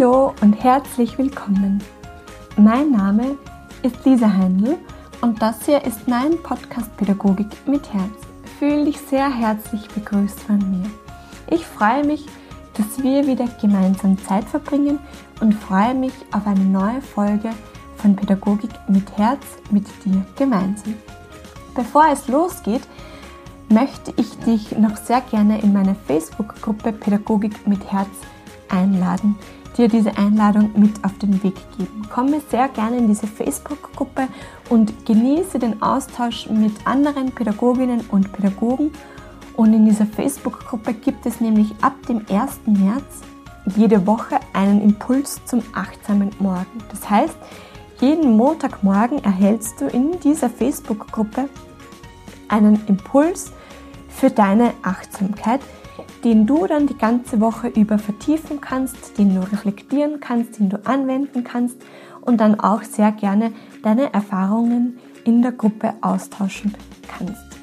Hallo und herzlich willkommen. Mein Name ist Lisa Heindl und das hier ist mein Podcast Pädagogik mit Herz. Fühle dich sehr herzlich begrüßt von mir. Ich freue mich, dass wir wieder gemeinsam Zeit verbringen und freue mich auf eine neue Folge von Pädagogik mit Herz mit dir gemeinsam. Bevor es losgeht, möchte ich dich noch sehr gerne in meine Facebook-Gruppe Pädagogik mit Herz einladen dir diese Einladung mit auf den Weg geben. Komme sehr gerne in diese Facebook-Gruppe und genieße den Austausch mit anderen Pädagoginnen und Pädagogen. Und in dieser Facebook-Gruppe gibt es nämlich ab dem 1. März jede Woche einen Impuls zum achtsamen Morgen. Das heißt, jeden Montagmorgen erhältst du in dieser Facebook-Gruppe einen Impuls für deine Achtsamkeit, den du dann die ganze Woche über vertiefen kannst, den du reflektieren kannst, den du anwenden kannst und dann auch sehr gerne deine Erfahrungen in der Gruppe austauschen kannst.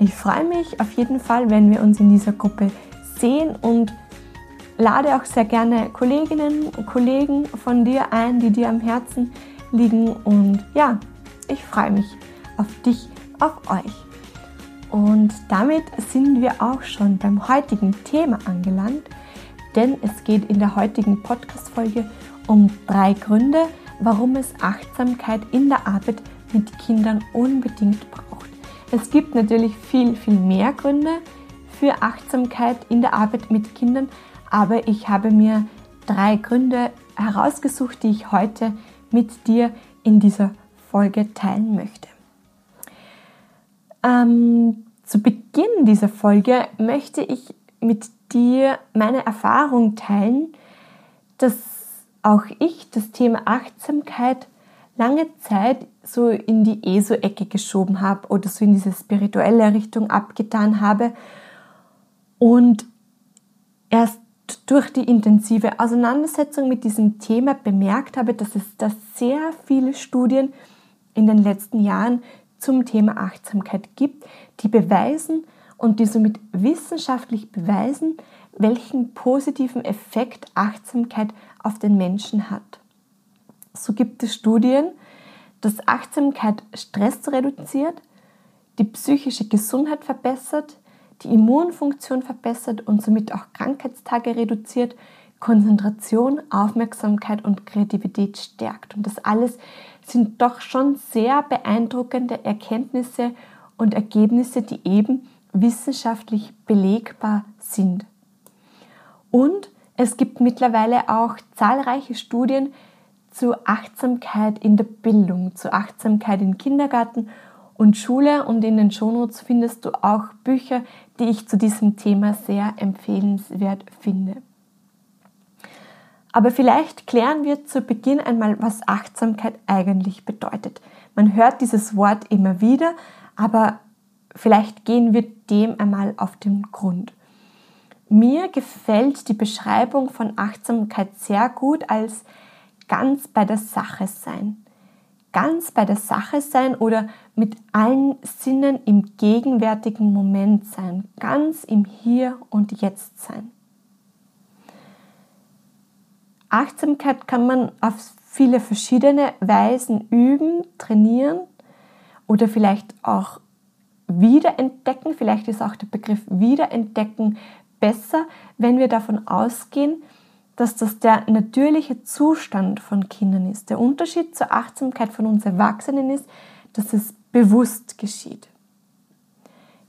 Ich freue mich auf jeden Fall, wenn wir uns in dieser Gruppe sehen und lade auch sehr gerne Kolleginnen und Kollegen von dir ein, die dir am Herzen liegen. Und ja, ich freue mich auf dich, auf euch. Und damit sind wir auch schon beim heutigen Thema angelangt, denn es geht in der heutigen Podcast-Folge um drei Gründe, warum es Achtsamkeit in der Arbeit mit Kindern unbedingt braucht. Es gibt natürlich viel, viel mehr Gründe für Achtsamkeit in der Arbeit mit Kindern, aber ich habe mir drei Gründe herausgesucht, die ich heute mit dir in dieser Folge teilen möchte. Ähm, zu Beginn dieser Folge möchte ich mit dir meine Erfahrung teilen, dass auch ich das Thema Achtsamkeit lange Zeit so in die ESO-Ecke geschoben habe oder so in diese spirituelle Richtung abgetan habe und erst durch die intensive Auseinandersetzung mit diesem Thema bemerkt habe, dass es da sehr viele Studien in den letzten Jahren zum Thema Achtsamkeit gibt, die beweisen und die somit wissenschaftlich beweisen, welchen positiven Effekt Achtsamkeit auf den Menschen hat. So gibt es Studien, dass Achtsamkeit Stress reduziert, die psychische Gesundheit verbessert, die Immunfunktion verbessert und somit auch Krankheitstage reduziert, Konzentration, Aufmerksamkeit und Kreativität stärkt. Und das alles sind doch schon sehr beeindruckende Erkenntnisse und Ergebnisse, die eben wissenschaftlich belegbar sind. Und es gibt mittlerweile auch zahlreiche Studien zu Achtsamkeit in der Bildung, zu Achtsamkeit im Kindergarten und Schule und in den Shownotes findest du auch Bücher, die ich zu diesem Thema sehr empfehlenswert finde. Aber vielleicht klären wir zu Beginn einmal, was Achtsamkeit eigentlich bedeutet. Man hört dieses Wort immer wieder, aber vielleicht gehen wir dem einmal auf den Grund. Mir gefällt die Beschreibung von Achtsamkeit sehr gut als ganz bei der Sache sein. Ganz bei der Sache sein oder mit allen Sinnen im gegenwärtigen Moment sein. Ganz im Hier und Jetzt sein. Achtsamkeit kann man auf viele verschiedene Weisen üben, trainieren oder vielleicht auch wiederentdecken. Vielleicht ist auch der Begriff wiederentdecken besser, wenn wir davon ausgehen, dass das der natürliche Zustand von Kindern ist. Der Unterschied zur Achtsamkeit von uns Erwachsenen ist, dass es bewusst geschieht.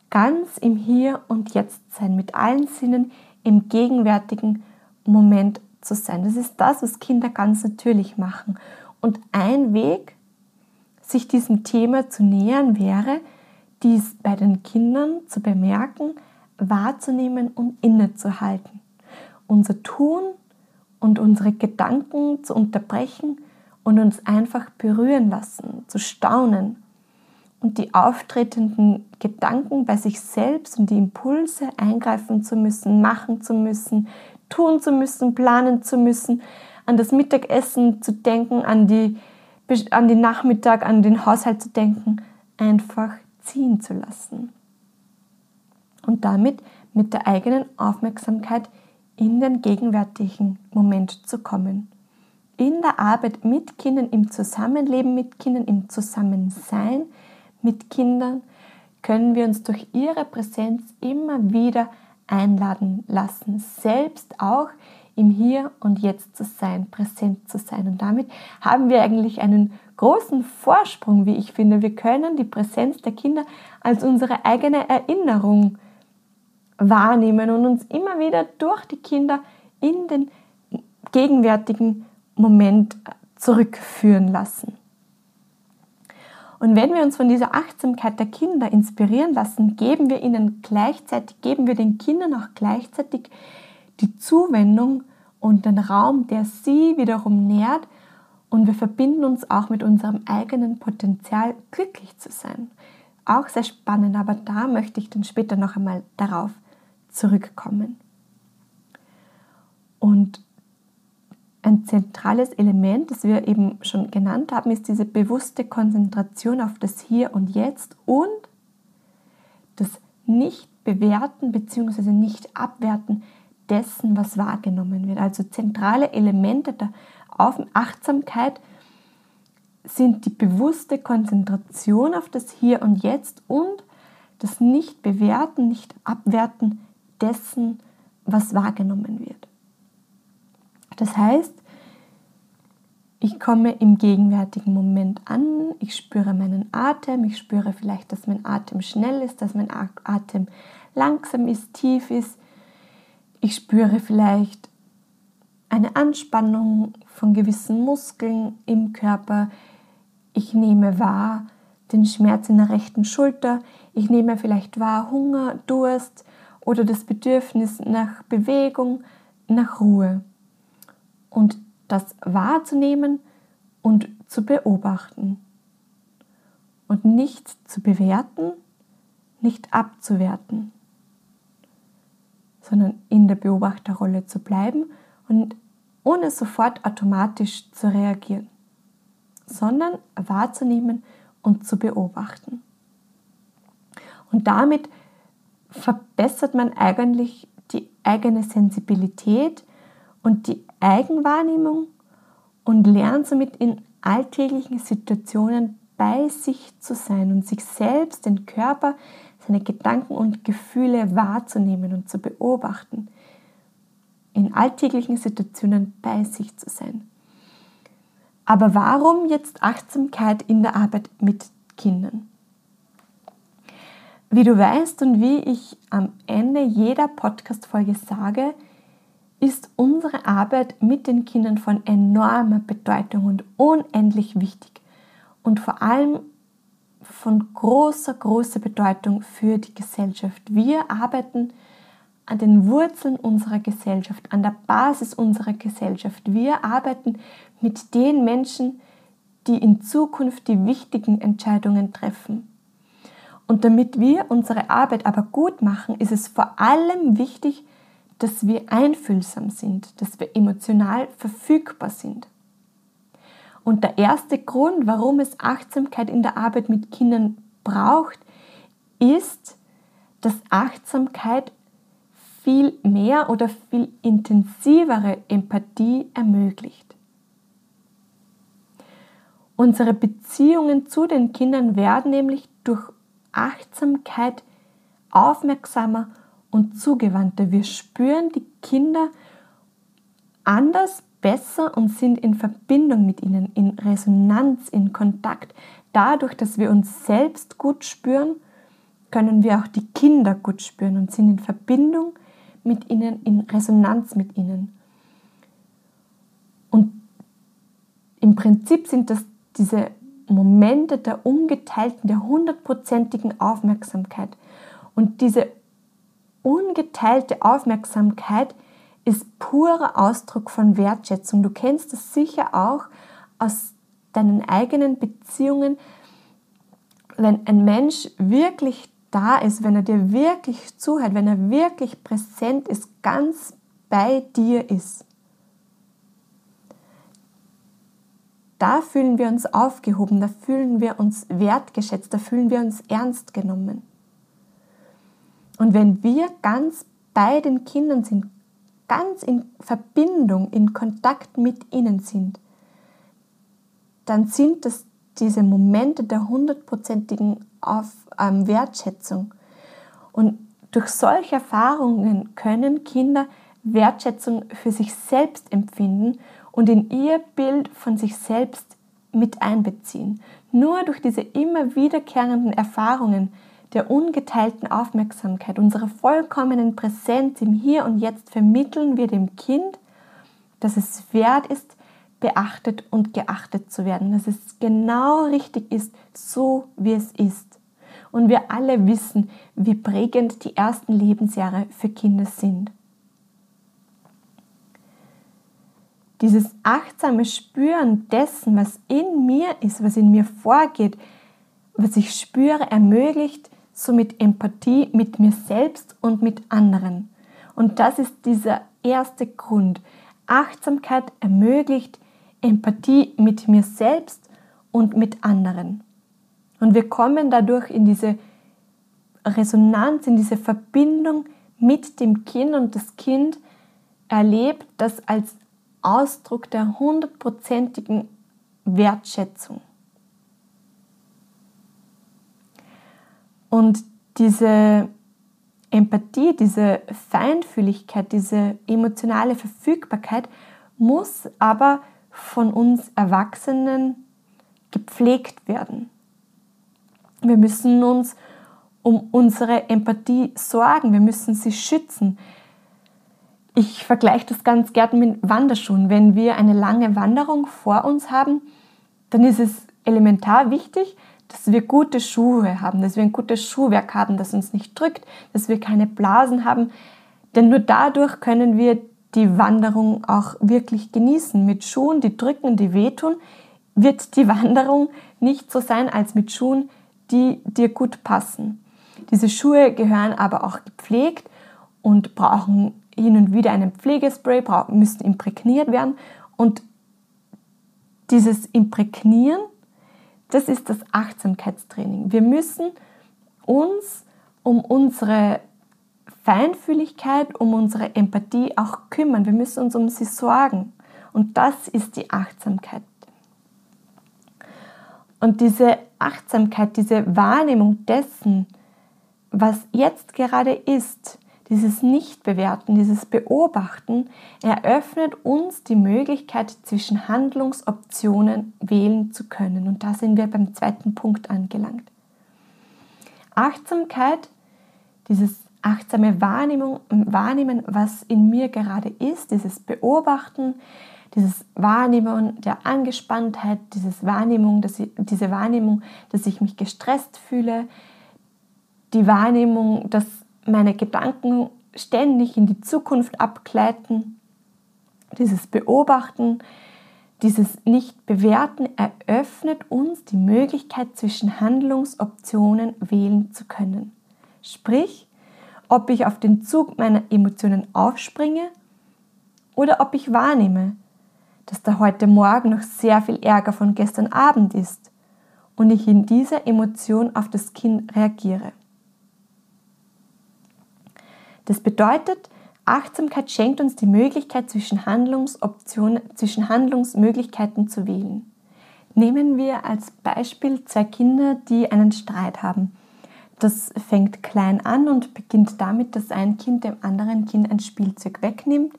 Ganz im Hier und Jetzt sein, mit allen Sinnen im gegenwärtigen Moment zu sein. Das ist das, was Kinder ganz natürlich machen. Und ein Weg, sich diesem Thema zu nähern, wäre, dies bei den Kindern zu bemerken, wahrzunehmen und innezuhalten. Unser Tun und unsere Gedanken zu unterbrechen und uns einfach berühren lassen, zu staunen und die auftretenden Gedanken bei sich selbst und die Impulse eingreifen zu müssen, machen zu müssen, tun zu müssen, planen zu müssen, an das Mittagessen zu denken, an, die, an den Nachmittag, an den Haushalt zu denken, einfach ziehen zu lassen. Und damit mit der eigenen Aufmerksamkeit in den gegenwärtigen Moment zu kommen. In der Arbeit mit Kindern, im Zusammenleben mit Kindern, im Zusammensein mit Kindern können wir uns durch ihre Präsenz immer wieder einladen lassen, selbst auch im Hier und Jetzt zu sein, präsent zu sein. Und damit haben wir eigentlich einen großen Vorsprung, wie ich finde. Wir können die Präsenz der Kinder als unsere eigene Erinnerung wahrnehmen und uns immer wieder durch die Kinder in den gegenwärtigen Moment zurückführen lassen. Und wenn wir uns von dieser Achtsamkeit der Kinder inspirieren lassen, geben wir ihnen gleichzeitig, geben wir den Kindern auch gleichzeitig die Zuwendung und den Raum, der sie wiederum nährt. Und wir verbinden uns auch mit unserem eigenen Potenzial, glücklich zu sein. Auch sehr spannend, aber da möchte ich dann später noch einmal darauf zurückkommen. Und ein zentrales Element, das wir eben schon genannt haben, ist diese bewusste Konzentration auf das Hier und Jetzt und das Nicht-Bewerten bzw. Nicht-Abwerten dessen, was wahrgenommen wird. Also zentrale Elemente der Achtsamkeit sind die bewusste Konzentration auf das Hier und Jetzt und das Nicht-Bewerten, Nicht-Abwerten dessen, was wahrgenommen wird. Das heißt, ich komme im gegenwärtigen Moment an, ich spüre meinen Atem, ich spüre vielleicht, dass mein Atem schnell ist, dass mein Atem langsam ist, tief ist. Ich spüre vielleicht eine Anspannung von gewissen Muskeln im Körper. Ich nehme wahr den Schmerz in der rechten Schulter. Ich nehme vielleicht wahr Hunger, Durst oder das Bedürfnis nach Bewegung, nach Ruhe. Und das wahrzunehmen und zu beobachten. Und nicht zu bewerten, nicht abzuwerten, sondern in der Beobachterrolle zu bleiben und ohne sofort automatisch zu reagieren, sondern wahrzunehmen und zu beobachten. Und damit verbessert man eigentlich die eigene Sensibilität und die Eigenwahrnehmung und lernt somit in alltäglichen Situationen bei sich zu sein und sich selbst, den Körper, seine Gedanken und Gefühle wahrzunehmen und zu beobachten. In alltäglichen Situationen bei sich zu sein. Aber warum jetzt Achtsamkeit in der Arbeit mit Kindern? Wie du weißt und wie ich am Ende jeder Podcast-Folge sage, ist unsere Arbeit mit den Kindern von enormer Bedeutung und unendlich wichtig und vor allem von großer, großer Bedeutung für die Gesellschaft. Wir arbeiten an den Wurzeln unserer Gesellschaft, an der Basis unserer Gesellschaft. Wir arbeiten mit den Menschen, die in Zukunft die wichtigen Entscheidungen treffen. Und damit wir unsere Arbeit aber gut machen, ist es vor allem wichtig, dass wir einfühlsam sind, dass wir emotional verfügbar sind. Und der erste Grund, warum es Achtsamkeit in der Arbeit mit Kindern braucht, ist, dass Achtsamkeit viel mehr oder viel intensivere Empathie ermöglicht. Unsere Beziehungen zu den Kindern werden nämlich durch Achtsamkeit aufmerksamer und zugewandter. Wir spüren die Kinder anders, besser und sind in Verbindung mit ihnen, in Resonanz, in Kontakt. Dadurch, dass wir uns selbst gut spüren, können wir auch die Kinder gut spüren und sind in Verbindung mit ihnen, in Resonanz mit ihnen. Und im Prinzip sind das diese Momente der ungeteilten, der hundertprozentigen Aufmerksamkeit. Und diese ungeteilte Aufmerksamkeit ist purer Ausdruck von Wertschätzung. Du kennst das sicher auch aus deinen eigenen Beziehungen. Wenn ein Mensch wirklich da ist, wenn er dir wirklich zuhört, wenn er wirklich präsent ist, ganz bei dir ist, da fühlen wir uns aufgehoben, da fühlen wir uns wertgeschätzt, da fühlen wir uns ernst genommen. Und wenn wir ganz bei den Kindern sind, ganz in Verbindung, in Kontakt mit ihnen sind, dann sind das diese Momente der hundertprozentigen ähm, Wertschätzung. Und durch solche Erfahrungen können Kinder Wertschätzung für sich selbst empfinden und in ihr Bild von sich selbst mit einbeziehen. Nur durch diese immer wiederkehrenden Erfahrungen der ungeteilten Aufmerksamkeit, unserer vollkommenen Präsenz im Hier und Jetzt vermitteln wir dem Kind, dass es wert ist, beachtet und geachtet zu werden, dass es genau richtig ist, so wie es ist. Und wir alle wissen, wie prägend die ersten Lebensjahre für Kinder sind. Dieses achtsame Spüren dessen, was in mir ist, was in mir vorgeht, was ich spüre, ermöglicht somit Empathie mit mir selbst und mit anderen. Und das ist dieser erste Grund. Achtsamkeit ermöglicht Empathie mit mir selbst und mit anderen. Und wir kommen dadurch in diese Resonanz, in diese Verbindung mit dem Kind und das Kind erlebt das als Ausdruck der hundertprozentigen Wertschätzung. Und diese Empathie, diese Feinfühligkeit, diese emotionale Verfügbarkeit muss aber von uns Erwachsenen gepflegt werden. Wir müssen uns um unsere Empathie sorgen, wir müssen sie schützen. Ich vergleiche das ganz gern mit Wanderschuhen. Wenn wir eine lange Wanderung vor uns haben, dann ist es elementar wichtig, dass wir gute Schuhe haben, dass wir ein gutes Schuhwerk haben, das uns nicht drückt, dass wir keine Blasen haben. Denn nur dadurch können wir die Wanderung auch wirklich genießen. Mit Schuhen, die drücken, die wehtun, wird die Wanderung nicht so sein als mit Schuhen, die dir gut passen. Diese Schuhe gehören aber auch gepflegt und brauchen hin und wieder einen Pflegespray, müssen imprägniert werden. Und dieses Imprägnieren das ist das Achtsamkeitstraining. Wir müssen uns um unsere Feinfühligkeit, um unsere Empathie auch kümmern. Wir müssen uns um sie sorgen. Und das ist die Achtsamkeit. Und diese Achtsamkeit, diese Wahrnehmung dessen, was jetzt gerade ist, dieses Nicht-Bewerten, dieses Beobachten eröffnet uns die Möglichkeit, zwischen Handlungsoptionen wählen zu können. Und da sind wir beim zweiten Punkt angelangt. Achtsamkeit, dieses achtsame Wahrnehmung, Wahrnehmen, was in mir gerade ist, dieses Beobachten, dieses Wahrnehmen der Angespanntheit, dieses Wahrnehmung, dass ich, diese Wahrnehmung, dass ich mich gestresst fühle, die Wahrnehmung, dass meine Gedanken ständig in die Zukunft abgleiten, dieses Beobachten, dieses Nicht-Bewerten eröffnet uns die Möglichkeit, zwischen Handlungsoptionen wählen zu können. Sprich, ob ich auf den Zug meiner Emotionen aufspringe oder ob ich wahrnehme, dass da heute Morgen noch sehr viel Ärger von gestern Abend ist und ich in dieser Emotion auf das Kind reagiere. Das bedeutet, Achtsamkeit schenkt uns die Möglichkeit, zwischen Handlungsoptionen, zwischen Handlungsmöglichkeiten zu wählen. Nehmen wir als Beispiel zwei Kinder, die einen Streit haben. Das fängt klein an und beginnt damit, dass ein Kind dem anderen Kind ein Spielzeug wegnimmt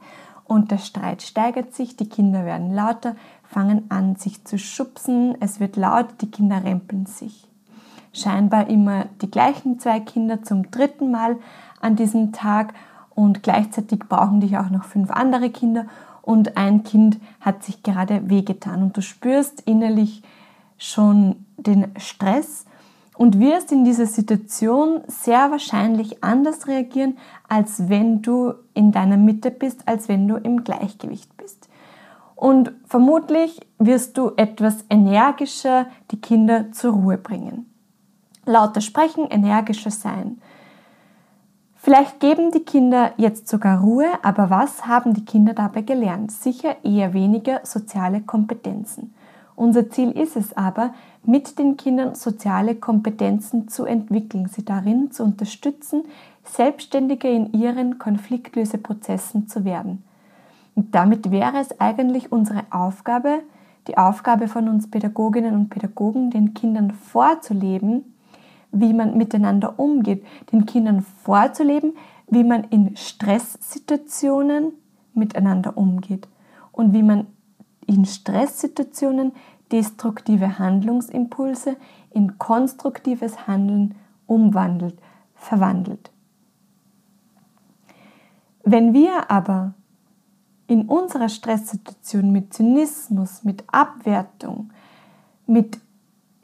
und der Streit steigert sich, die Kinder werden lauter, fangen an, sich zu schubsen, es wird laut, die Kinder rempeln sich. Scheinbar immer die gleichen zwei Kinder zum dritten Mal, an diesem Tag und gleichzeitig brauchen dich auch noch fünf andere Kinder und ein Kind hat sich gerade wehgetan und du spürst innerlich schon den Stress und wirst in dieser Situation sehr wahrscheinlich anders reagieren, als wenn du in deiner Mitte bist, als wenn du im Gleichgewicht bist. Und vermutlich wirst du etwas energischer die Kinder zur Ruhe bringen. Lauter sprechen, energischer sein. Vielleicht geben die Kinder jetzt sogar Ruhe, aber was haben die Kinder dabei gelernt? Sicher eher weniger soziale Kompetenzen. Unser Ziel ist es aber, mit den Kindern soziale Kompetenzen zu entwickeln, sie darin zu unterstützen, selbstständiger in ihren Konfliktlöseprozessen zu werden. Und damit wäre es eigentlich unsere Aufgabe, die Aufgabe von uns Pädagoginnen und Pädagogen, den Kindern vorzuleben, wie man miteinander umgeht, den Kindern vorzuleben, wie man in Stresssituationen miteinander umgeht und wie man in Stresssituationen destruktive Handlungsimpulse in konstruktives Handeln umwandelt, verwandelt. Wenn wir aber in unserer Stresssituation mit Zynismus, mit Abwertung, mit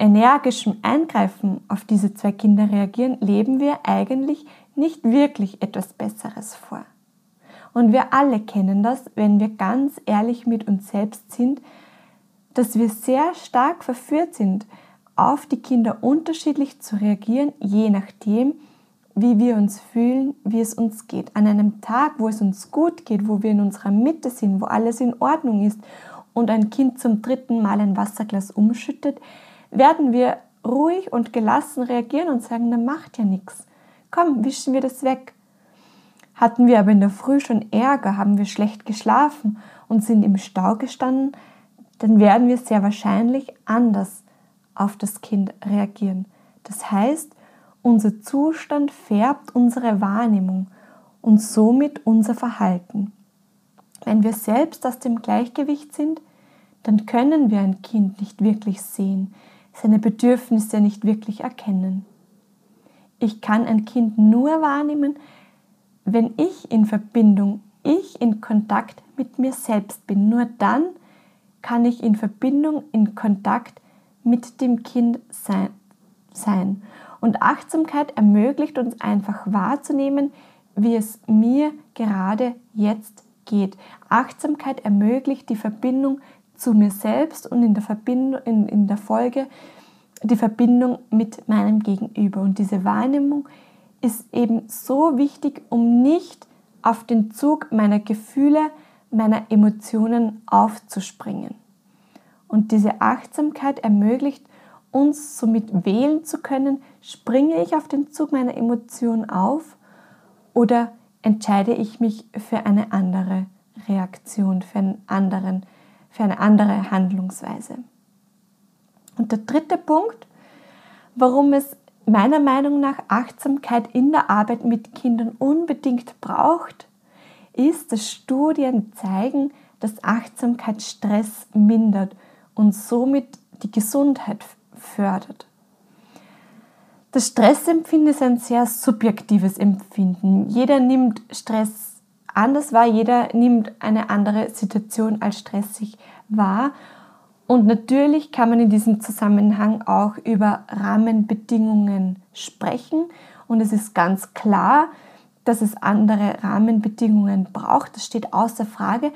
energischem Eingreifen auf diese zwei Kinder reagieren, leben wir eigentlich nicht wirklich etwas Besseres vor. Und wir alle kennen das, wenn wir ganz ehrlich mit uns selbst sind, dass wir sehr stark verführt sind, auf die Kinder unterschiedlich zu reagieren, je nachdem, wie wir uns fühlen, wie es uns geht. An einem Tag, wo es uns gut geht, wo wir in unserer Mitte sind, wo alles in Ordnung ist und ein Kind zum dritten Mal ein Wasserglas umschüttet, werden wir ruhig und gelassen reagieren und sagen, na macht ja nichts. Komm, wischen wir das weg. Hatten wir aber in der Früh schon Ärger, haben wir schlecht geschlafen und sind im Stau gestanden, dann werden wir sehr wahrscheinlich anders auf das Kind reagieren. Das heißt, unser Zustand färbt unsere Wahrnehmung und somit unser Verhalten. Wenn wir selbst aus dem Gleichgewicht sind, dann können wir ein Kind nicht wirklich sehen, seine Bedürfnisse nicht wirklich erkennen. Ich kann ein Kind nur wahrnehmen, wenn ich in Verbindung, ich in Kontakt mit mir selbst bin. Nur dann kann ich in Verbindung, in Kontakt mit dem Kind sein. Und Achtsamkeit ermöglicht uns einfach wahrzunehmen, wie es mir gerade jetzt geht. Achtsamkeit ermöglicht die Verbindung zu mir selbst und in der, Verbindung, in, in der Folge die Verbindung mit meinem Gegenüber. Und diese Wahrnehmung ist eben so wichtig, um nicht auf den Zug meiner Gefühle, meiner Emotionen aufzuspringen. Und diese Achtsamkeit ermöglicht uns somit wählen zu können, springe ich auf den Zug meiner Emotionen auf oder entscheide ich mich für eine andere Reaktion, für, einen anderen, für eine andere Handlungsweise. Und der dritte Punkt, warum es meiner Meinung nach Achtsamkeit in der Arbeit mit Kindern unbedingt braucht, ist, dass Studien zeigen, dass Achtsamkeit Stress mindert und somit die Gesundheit fördert. Das Stressempfinden ist ein sehr subjektives Empfinden. Jeder nimmt Stress anders wahr, jeder nimmt eine andere Situation als stressig wahr. Und natürlich kann man in diesem Zusammenhang auch über Rahmenbedingungen sprechen. Und es ist ganz klar, dass es andere Rahmenbedingungen braucht. Das steht außer Frage.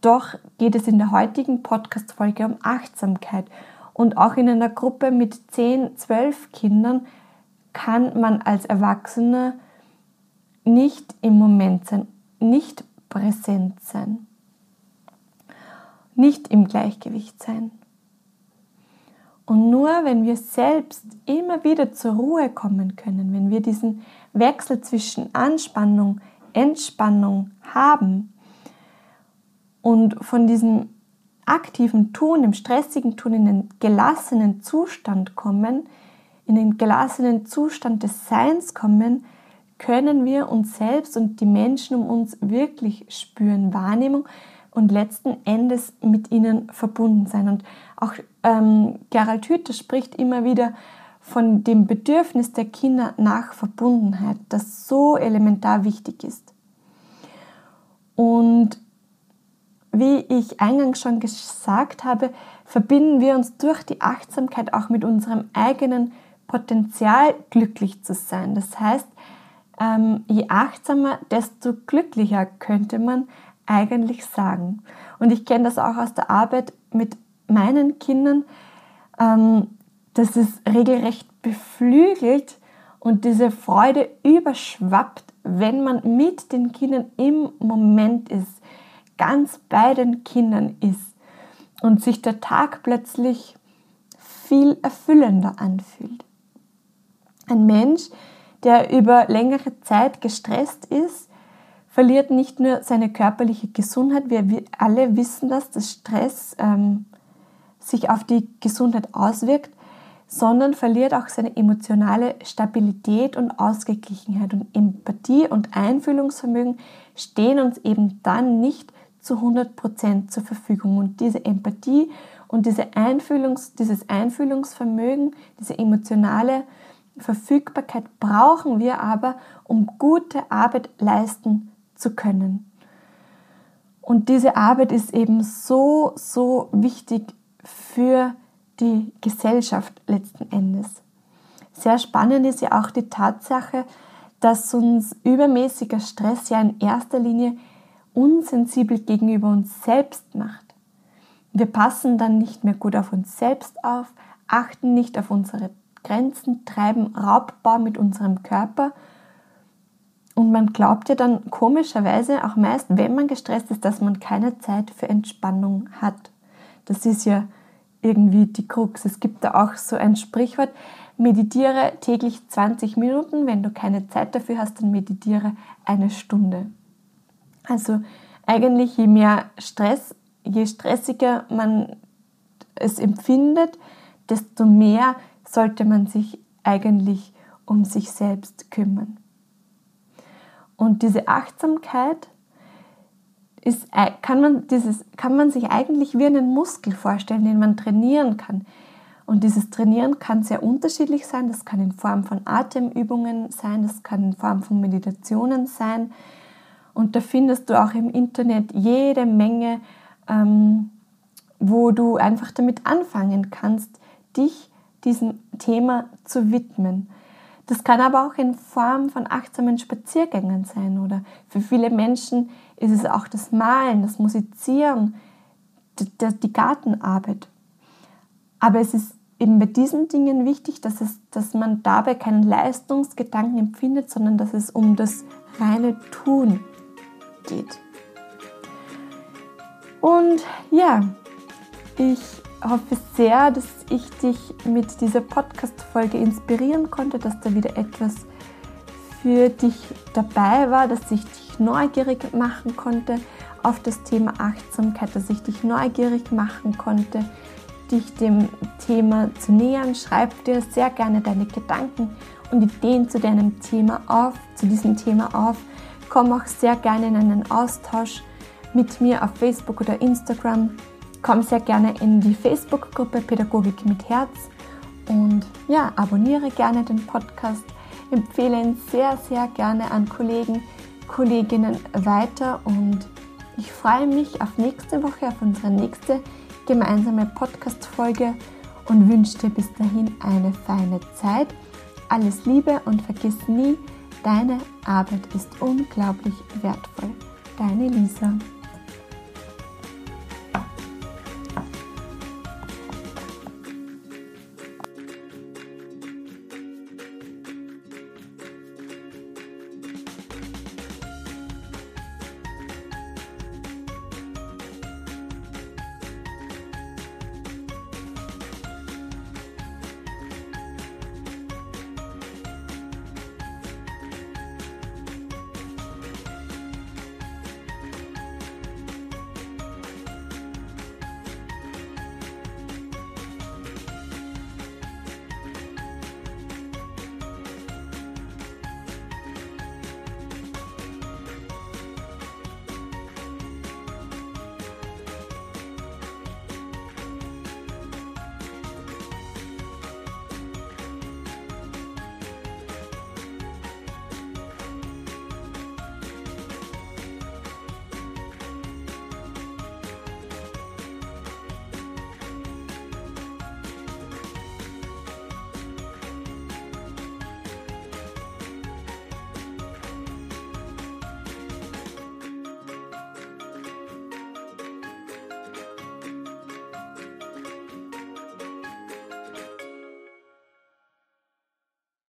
Doch geht es in der heutigen Podcast-Folge um Achtsamkeit. Und auch in einer Gruppe mit 10, 12 Kindern kann man als Erwachsener nicht im Moment sein, nicht präsent sein, nicht im Gleichgewicht sein. Und nur wenn wir selbst immer wieder zur Ruhe kommen können, wenn wir diesen Wechsel zwischen Anspannung, Entspannung haben und von diesem aktiven Tun, im stressigen Tun in den gelassenen Zustand kommen, in den gelassenen Zustand des Seins kommen, können wir uns selbst und die Menschen um uns wirklich spüren, Wahrnehmung und letzten Endes mit ihnen verbunden sein. Und auch ähm, Gerald Hüther spricht immer wieder von dem Bedürfnis der Kinder nach Verbundenheit, das so elementar wichtig ist. Und wie ich eingangs schon gesagt habe, verbinden wir uns durch die Achtsamkeit auch mit unserem eigenen Potenzial, glücklich zu sein. Das heißt, ähm, je achtsamer, desto glücklicher könnte man eigentlich sagen. Und ich kenne das auch aus der Arbeit mit meinen Kindern, ähm, dass es regelrecht beflügelt und diese Freude überschwappt, wenn man mit den Kindern im Moment ist ganz bei den Kindern ist und sich der Tag plötzlich viel erfüllender anfühlt. Ein Mensch, der über längere Zeit gestresst ist, verliert nicht nur seine körperliche Gesundheit, wir alle wissen das, dass Stress ähm, sich auf die Gesundheit auswirkt, sondern verliert auch seine emotionale Stabilität und Ausgeglichenheit. Und Empathie und Einfühlungsvermögen stehen uns eben dann nicht zu 100% zur Verfügung. Und diese Empathie und diese Einfühlungs-, dieses Einfühlungsvermögen, diese emotionale Verfügbarkeit brauchen wir aber, um gute Arbeit leisten zu können. Und diese Arbeit ist eben so, so wichtig für die Gesellschaft letzten Endes. Sehr spannend ist ja auch die Tatsache, dass uns übermäßiger Stress ja in erster Linie unsensibel gegenüber uns selbst macht. Wir passen dann nicht mehr gut auf uns selbst auf, achten nicht auf unsere Grenzen, treiben Raubbau mit unserem Körper und man glaubt ja dann komischerweise auch meist, wenn man gestresst ist, dass man keine Zeit für Entspannung hat. Das ist ja irgendwie die Krux. Es gibt da auch so ein Sprichwort, meditiere täglich 20 Minuten, wenn du keine Zeit dafür hast, dann meditiere eine Stunde. Also eigentlich je mehr Stress, je stressiger man es empfindet, desto mehr sollte man sich eigentlich um sich selbst kümmern. Und diese Achtsamkeit ist, kann, man dieses, kann man sich eigentlich wie einen Muskel vorstellen, den man trainieren kann. Und dieses Trainieren kann sehr unterschiedlich sein. Das kann in Form von Atemübungen sein, das kann in Form von Meditationen sein. Und da findest du auch im Internet jede Menge, ähm, wo du einfach damit anfangen kannst, dich diesem Thema zu widmen. Das kann aber auch in Form von achtsamen Spaziergängen sein oder für viele Menschen ist es auch das Malen, das Musizieren, die Gartenarbeit. Aber es ist eben bei diesen Dingen wichtig, dass, es, dass man dabei keinen Leistungsgedanken empfindet, sondern dass es um das reine Tun geht. Und ja, ich hoffe sehr, dass ich dich mit dieser Podcast-Folge inspirieren konnte, dass da wieder etwas für dich dabei war, dass ich dich neugierig machen konnte auf das Thema Achtsamkeit, dass ich dich neugierig machen konnte, dich dem Thema zu nähern. Schreib dir sehr gerne deine Gedanken und Ideen zu deinem Thema auf, zu diesem Thema auf. Komm auch sehr gerne in einen Austausch mit mir auf Facebook oder Instagram komm sehr gerne in die Facebook-Gruppe Pädagogik mit Herz und ja, abonniere gerne den Podcast, empfehle ihn sehr, sehr gerne an Kollegen, Kolleginnen weiter und ich freue mich auf nächste Woche, auf unsere nächste gemeinsame Podcast-Folge und wünsche dir bis dahin eine feine Zeit. Alles Liebe und vergiss nie, deine Arbeit ist unglaublich wertvoll. Deine Lisa.